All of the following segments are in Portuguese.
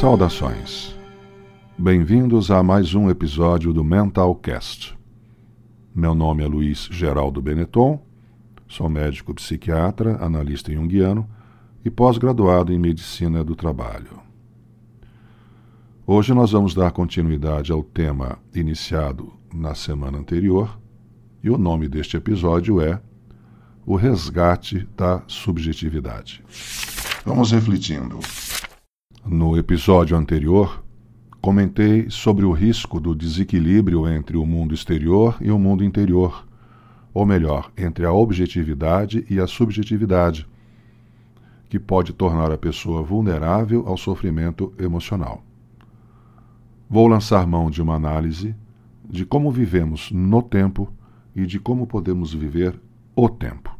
Saudações. Bem-vindos a mais um episódio do Mental Cast. Meu nome é Luiz Geraldo Benetton, sou médico psiquiatra, analista junguiano e pós-graduado em medicina do trabalho. Hoje nós vamos dar continuidade ao tema iniciado na semana anterior, e o nome deste episódio é O Resgate da Subjetividade. Vamos refletindo. No episódio anterior, comentei sobre o risco do desequilíbrio entre o mundo exterior e o mundo interior, ou melhor, entre a objetividade e a subjetividade, que pode tornar a pessoa vulnerável ao sofrimento emocional. Vou lançar mão de uma análise de como vivemos no tempo e de como podemos viver o tempo.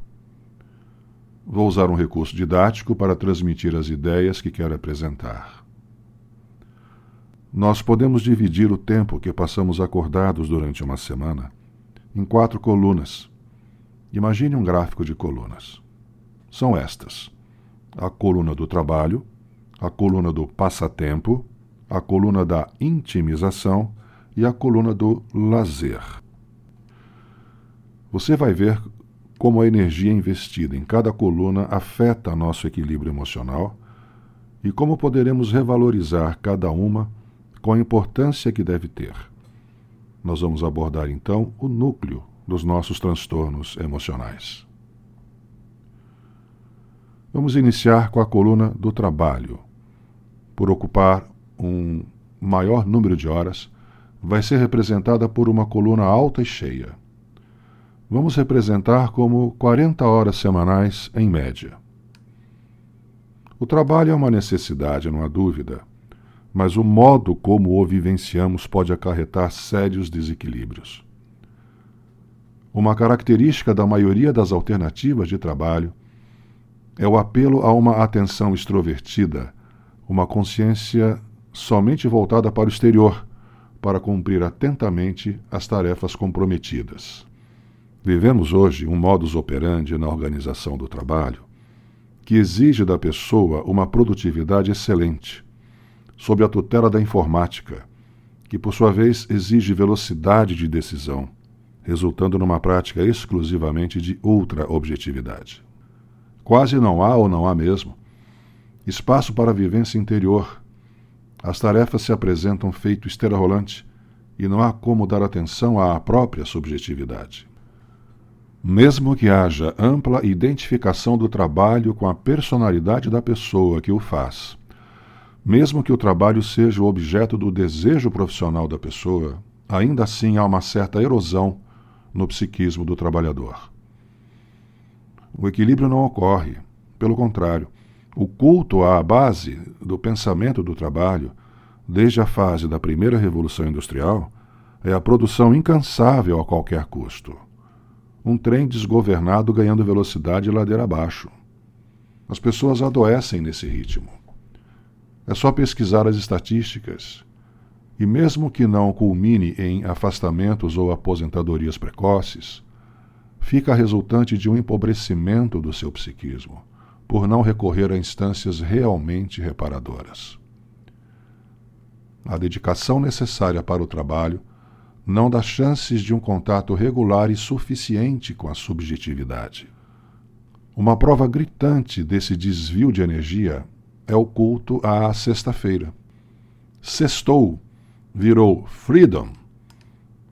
Vou usar um recurso didático para transmitir as ideias que quero apresentar. Nós podemos dividir o tempo que passamos acordados durante uma semana em quatro colunas. Imagine um gráfico de colunas. São estas: a coluna do trabalho, a coluna do passatempo, a coluna da intimização e a coluna do lazer. Você vai ver como a energia investida em cada coluna afeta nosso equilíbrio emocional e como poderemos revalorizar cada uma com a importância que deve ter. Nós vamos abordar então o núcleo dos nossos transtornos emocionais. Vamos iniciar com a coluna do trabalho, por ocupar um maior número de horas, vai ser representada por uma coluna alta e cheia. Vamos representar como 40 horas semanais em média. O trabalho é uma necessidade, não há dúvida, mas o modo como o vivenciamos pode acarretar sérios desequilíbrios. Uma característica da maioria das alternativas de trabalho é o apelo a uma atenção extrovertida, uma consciência somente voltada para o exterior, para cumprir atentamente as tarefas comprometidas. Vivemos hoje um modus operandi na organização do trabalho que exige da pessoa uma produtividade excelente, sob a tutela da informática, que por sua vez exige velocidade de decisão, resultando numa prática exclusivamente de ultra-objetividade. Quase não há ou não há mesmo espaço para a vivência interior, as tarefas se apresentam feito esteira rolante e não há como dar atenção à própria subjetividade. Mesmo que haja ampla identificação do trabalho com a personalidade da pessoa que o faz, mesmo que o trabalho seja o objeto do desejo profissional da pessoa, ainda assim há uma certa erosão no psiquismo do trabalhador. O equilíbrio não ocorre, pelo contrário, o culto à base do pensamento do trabalho, desde a fase da primeira revolução industrial, é a produção incansável a qualquer custo. Um trem desgovernado ganhando velocidade ladeira abaixo. As pessoas adoecem nesse ritmo. É só pesquisar as estatísticas. E mesmo que não culmine em afastamentos ou aposentadorias precoces, fica resultante de um empobrecimento do seu psiquismo por não recorrer a instâncias realmente reparadoras. A dedicação necessária para o trabalho não dá chances de um contato regular e suficiente com a subjetividade. Uma prova gritante desse desvio de energia é o culto à sexta-feira. Sextou virou freedom,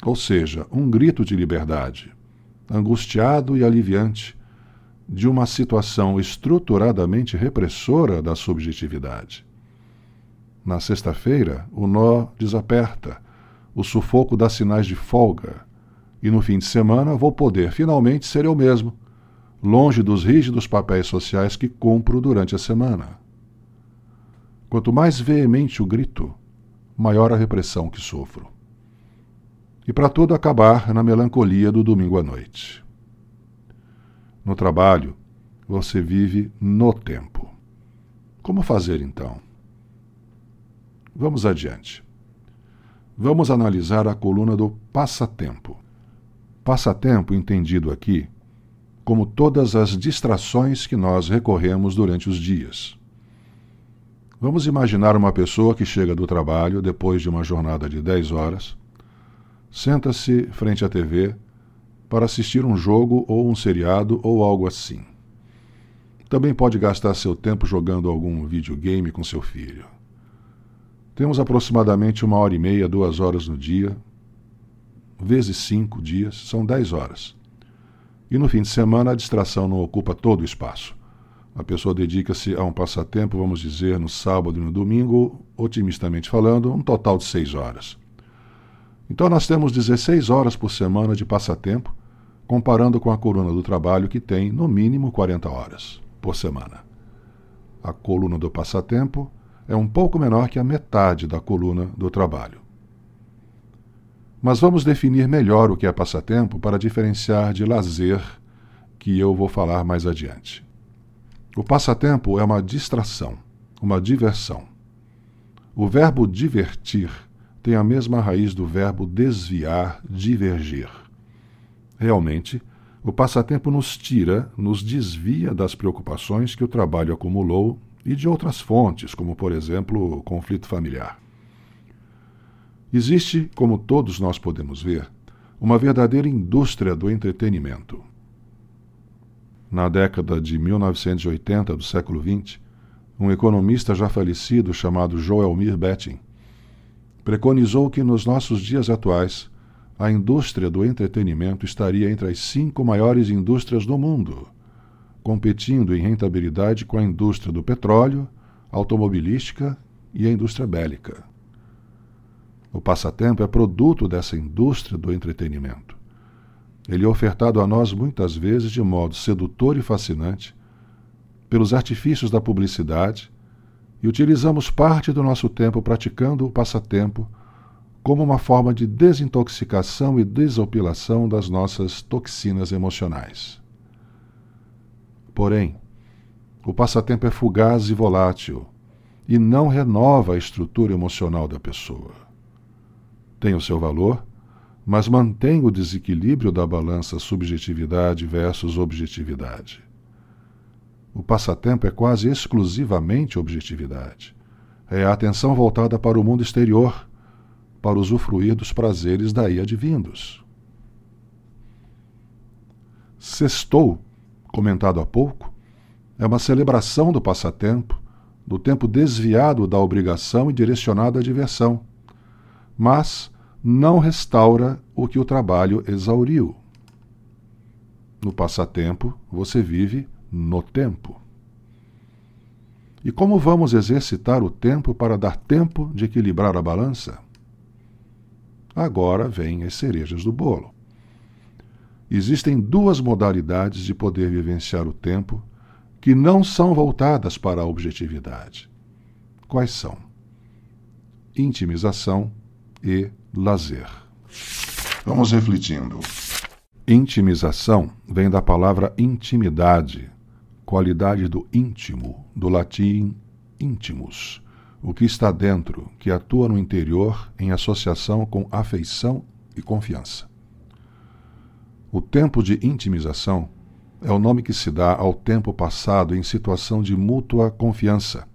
ou seja, um grito de liberdade, angustiado e aliviante, de uma situação estruturadamente repressora da subjetividade. Na sexta-feira, o nó desaperta, o sufoco dá sinais de folga, e no fim de semana vou poder finalmente ser eu mesmo, longe dos rígidos papéis sociais que cumpro durante a semana. Quanto mais veemente o grito, maior a repressão que sofro. E para tudo acabar na melancolia do domingo à noite. No trabalho, você vive no tempo. Como fazer então? Vamos adiante. Vamos analisar a coluna do passatempo. Passatempo entendido aqui como todas as distrações que nós recorremos durante os dias. Vamos imaginar uma pessoa que chega do trabalho depois de uma jornada de 10 horas, senta-se frente à TV para assistir um jogo ou um seriado ou algo assim. Também pode gastar seu tempo jogando algum videogame com seu filho. Temos aproximadamente uma hora e meia, duas horas no dia, vezes cinco dias, são dez horas. E no fim de semana a distração não ocupa todo o espaço. A pessoa dedica-se a um passatempo, vamos dizer, no sábado e no domingo, otimistamente falando, um total de seis horas. Então nós temos 16 horas por semana de passatempo, comparando com a coluna do trabalho que tem, no mínimo, 40 horas por semana. A coluna do passatempo é um pouco menor que a metade da coluna do trabalho. Mas vamos definir melhor o que é passatempo para diferenciar de lazer, que eu vou falar mais adiante. O passatempo é uma distração, uma diversão. O verbo divertir tem a mesma raiz do verbo desviar, divergir. Realmente, o passatempo nos tira, nos desvia das preocupações que o trabalho acumulou e de outras fontes, como, por exemplo, o conflito familiar. Existe, como todos nós podemos ver, uma verdadeira indústria do entretenimento na década de 1980 do século XX, um economista já falecido chamado Joelmir Betting preconizou que nos nossos dias atuais a indústria do entretenimento estaria entre as cinco maiores indústrias do mundo, competindo em rentabilidade com a indústria do petróleo, automobilística e a indústria bélica. O passatempo é produto dessa indústria do entretenimento. Ele é ofertado a nós muitas vezes de modo sedutor e fascinante, pelos artifícios da publicidade, e utilizamos parte do nosso tempo praticando o passatempo como uma forma de desintoxicação e desopilação das nossas toxinas emocionais. Porém, o passatempo é fugaz e volátil e não renova a estrutura emocional da pessoa. Tem o seu valor mas mantém o desequilíbrio da balança subjetividade versus objetividade. O passatempo é quase exclusivamente objetividade. É a atenção voltada para o mundo exterior, para usufruir dos prazeres daí advindos. Sextou, comentado há pouco, é uma celebração do passatempo, do tempo desviado da obrigação e direcionado à diversão. Mas não restaura o que o trabalho exauriu. No passatempo, você vive no tempo. E como vamos exercitar o tempo para dar tempo de equilibrar a balança? Agora vêm as cerejas do bolo. Existem duas modalidades de poder vivenciar o tempo que não são voltadas para a objetividade. Quais são? Intimização e lazer. Vamos refletindo. Intimização vem da palavra intimidade, qualidade do íntimo, do latim íntimos, o que está dentro, que atua no interior em associação com afeição e confiança. O tempo de intimização é o nome que se dá ao tempo passado em situação de mútua confiança,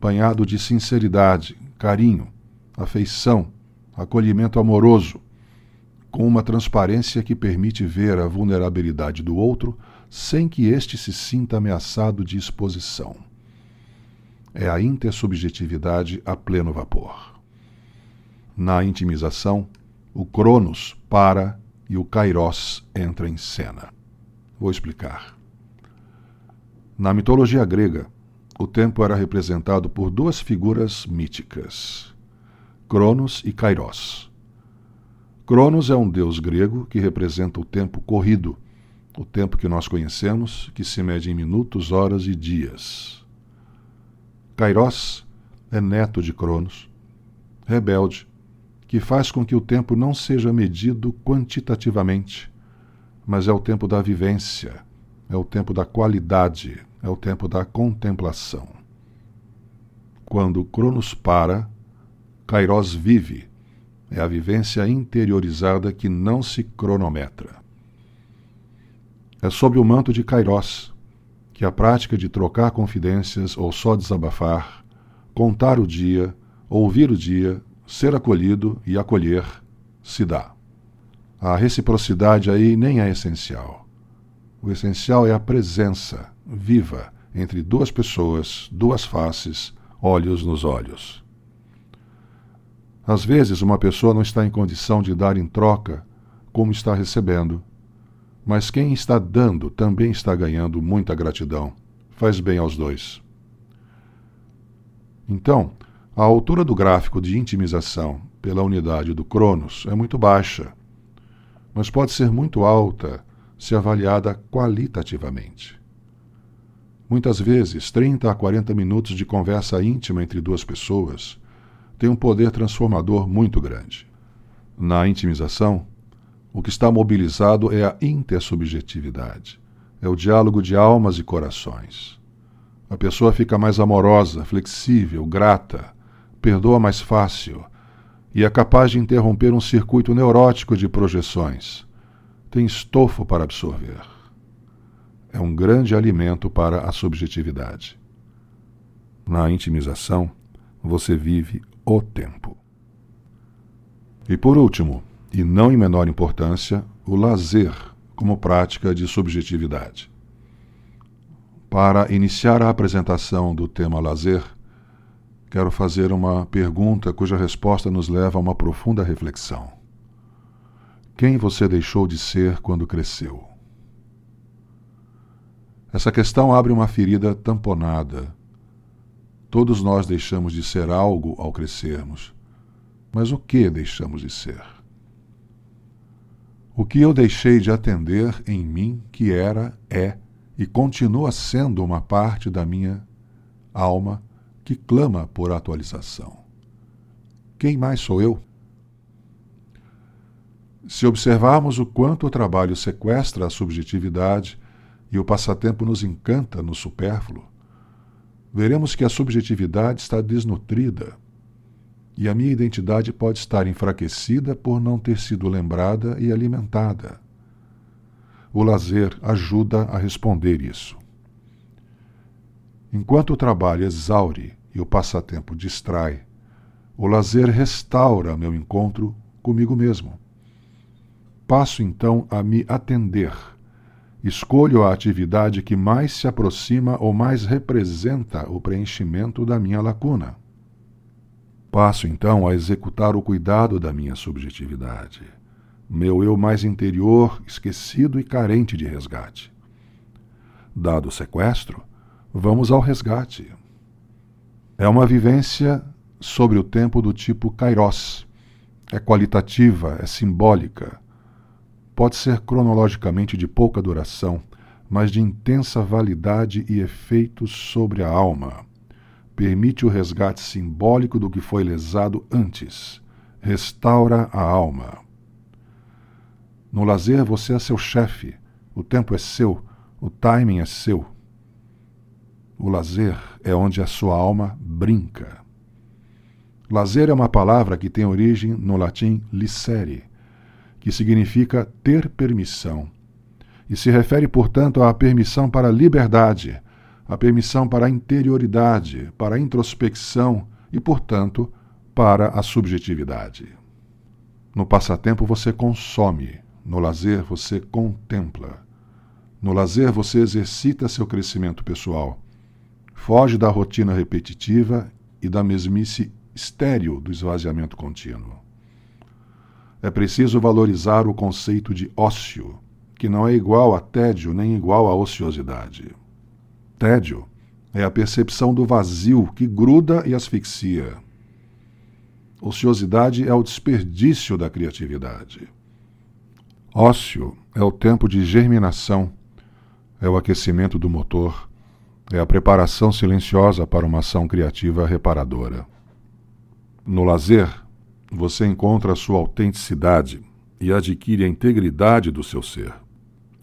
banhado de sinceridade, carinho, afeição acolhimento amoroso, com uma transparência que permite ver a vulnerabilidade do outro sem que este se sinta ameaçado de exposição. É a intersubjetividade a pleno vapor. Na intimização, o Cronos para e o Kairos entra em cena. Vou explicar. Na mitologia grega, o tempo era representado por duas figuras míticas, Cronos e Kairos. Cronos é um deus grego que representa o tempo corrido, o tempo que nós conhecemos, que se mede em minutos, horas e dias. Kairos é neto de Cronos, rebelde, que faz com que o tempo não seja medido quantitativamente, mas é o tempo da vivência, é o tempo da qualidade, é o tempo da contemplação. Quando Cronos para, Kairos vive. É a vivência interiorizada que não se cronometra. É sob o manto de Kairos que a prática de trocar confidências ou só desabafar, contar o dia, ouvir o dia, ser acolhido e acolher se dá. A reciprocidade aí nem é essencial. O essencial é a presença viva entre duas pessoas, duas faces, olhos nos olhos. Às vezes, uma pessoa não está em condição de dar em troca como está recebendo, mas quem está dando também está ganhando muita gratidão. Faz bem aos dois. Então, a altura do gráfico de intimização pela unidade do Cronos é muito baixa, mas pode ser muito alta se avaliada qualitativamente. Muitas vezes, 30 a 40 minutos de conversa íntima entre duas pessoas tem um poder transformador muito grande. Na intimização, o que está mobilizado é a intersubjetividade, é o diálogo de almas e corações. A pessoa fica mais amorosa, flexível, grata, perdoa mais fácil e é capaz de interromper um circuito neurótico de projeções. Tem estofo para absorver. É um grande alimento para a subjetividade. Na intimização, você vive o tempo. E por último, e não em menor importância, o lazer como prática de subjetividade. Para iniciar a apresentação do tema lazer, quero fazer uma pergunta cuja resposta nos leva a uma profunda reflexão. Quem você deixou de ser quando cresceu? Essa questão abre uma ferida tamponada Todos nós deixamos de ser algo ao crescermos. Mas o que deixamos de ser? O que eu deixei de atender em mim que era, é e continua sendo uma parte da minha alma que clama por atualização. Quem mais sou eu? Se observarmos o quanto o trabalho sequestra a subjetividade e o passatempo nos encanta no supérfluo, veremos que a subjetividade está desnutrida e a minha identidade pode estar enfraquecida por não ter sido lembrada e alimentada. O lazer ajuda a responder isso. Enquanto o trabalho exaure e o passatempo distrai, o lazer restaura meu encontro comigo mesmo. Passo então a me atender Escolho a atividade que mais se aproxima ou mais representa o preenchimento da minha lacuna. Passo então a executar o cuidado da minha subjetividade, meu eu mais interior, esquecido e carente de resgate. Dado o sequestro, vamos ao resgate. É uma vivência sobre o tempo do tipo kairos. É qualitativa, é simbólica pode ser cronologicamente de pouca duração, mas de intensa validade e efeitos sobre a alma. Permite o resgate simbólico do que foi lesado antes. Restaura a alma. No lazer, você é seu chefe, o tempo é seu, o timing é seu. O lazer é onde a sua alma brinca. Lazer é uma palavra que tem origem no latim licere, que significa ter permissão, e se refere, portanto, à permissão para a liberdade, à permissão para a interioridade, para a introspecção e, portanto, para a subjetividade. No passatempo você consome, no lazer você contempla. No lazer você exercita seu crescimento pessoal. Foge da rotina repetitiva e da mesmice estéril do esvaziamento contínuo. É preciso valorizar o conceito de ócio, que não é igual a tédio nem igual a ociosidade. Tédio é a percepção do vazio que gruda e asfixia. Ociosidade é o desperdício da criatividade. Ócio é o tempo de germinação, é o aquecimento do motor, é a preparação silenciosa para uma ação criativa reparadora. No lazer, você encontra a sua autenticidade e adquire a integridade do seu ser.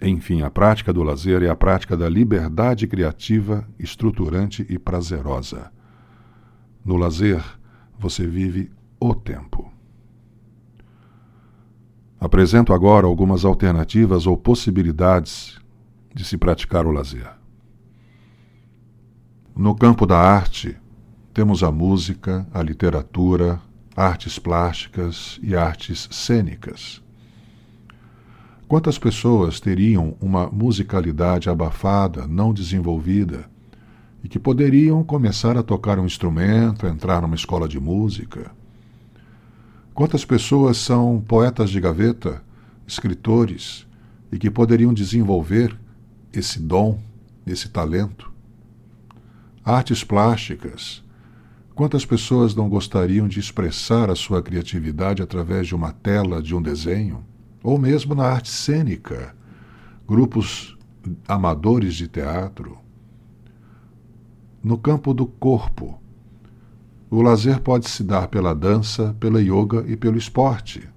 Enfim, a prática do lazer é a prática da liberdade criativa, estruturante e prazerosa. No lazer, você vive o tempo. Apresento agora algumas alternativas ou possibilidades de se praticar o lazer. No campo da arte, temos a música, a literatura, artes plásticas e artes cênicas. Quantas pessoas teriam uma musicalidade abafada, não desenvolvida, e que poderiam começar a tocar um instrumento, entrar numa escola de música? Quantas pessoas são poetas de gaveta, escritores, e que poderiam desenvolver esse dom, esse talento? Artes plásticas. Quantas pessoas não gostariam de expressar a sua criatividade através de uma tela, de um desenho? Ou mesmo na arte cênica, grupos amadores de teatro. No campo do corpo, o lazer pode se dar pela dança, pela yoga e pelo esporte.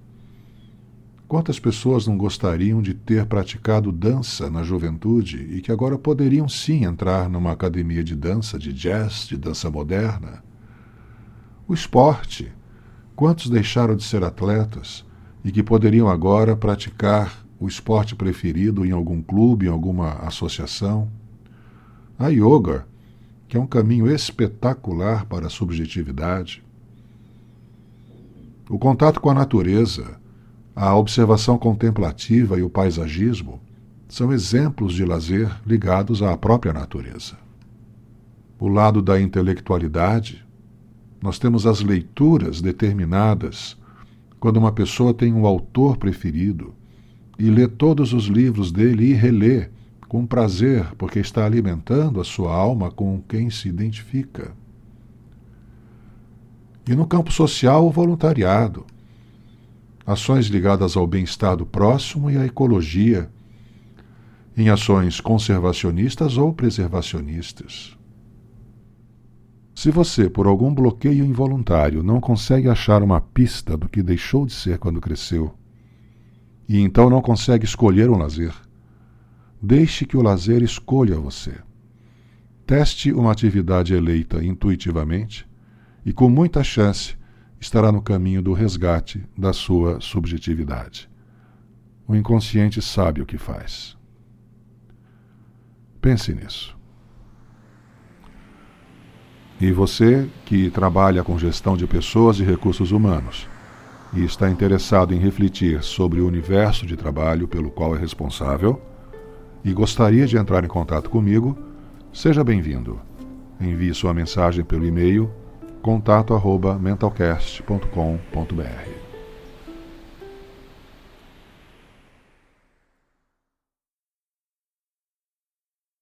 Quantas pessoas não gostariam de ter praticado dança na juventude e que agora poderiam sim entrar numa academia de dança, de jazz, de dança moderna? O esporte. Quantos deixaram de ser atletas e que poderiam agora praticar o esporte preferido em algum clube, em alguma associação? A yoga que é um caminho espetacular para a subjetividade. O contato com a natureza, a observação contemplativa e o paisagismo são exemplos de lazer ligados à própria natureza. O lado da intelectualidade, nós temos as leituras determinadas quando uma pessoa tem um autor preferido e lê todos os livros dele e relê com prazer, porque está alimentando a sua alma com quem se identifica. E no campo social, o voluntariado. Ações ligadas ao bem-estar do próximo e à ecologia, em ações conservacionistas ou preservacionistas. Se você, por algum bloqueio involuntário, não consegue achar uma pista do que deixou de ser quando cresceu, e então não consegue escolher um lazer, Deixe que o lazer escolha você. Teste uma atividade eleita intuitivamente e, com muita chance, estará no caminho do resgate da sua subjetividade. O inconsciente sabe o que faz. Pense nisso. E você que trabalha com gestão de pessoas e recursos humanos e está interessado em refletir sobre o universo de trabalho pelo qual é responsável, e gostaria de entrar em contato comigo, seja bem-vindo. Envie sua mensagem pelo e-mail contato@mentalcast.com.br.